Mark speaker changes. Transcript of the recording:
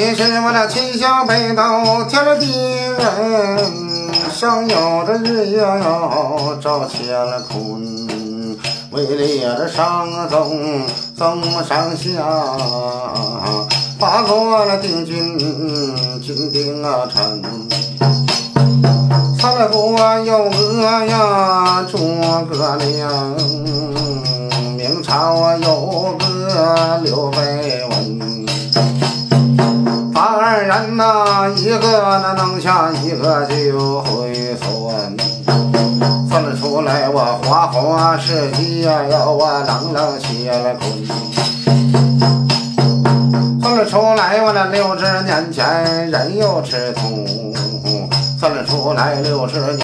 Speaker 1: 了秦小北斗天了地人，上有这日月哟照乾坤，位列着上宗宗上下，跨过了定军金定啊城，三国有个呀诸葛亮，明朝有个刘备文。那，一个那能下，一个就会算，算得出来我花花世界呀，我冷冷写了坤，算得出来我那六十年前人有赤兔，算得出来六十年。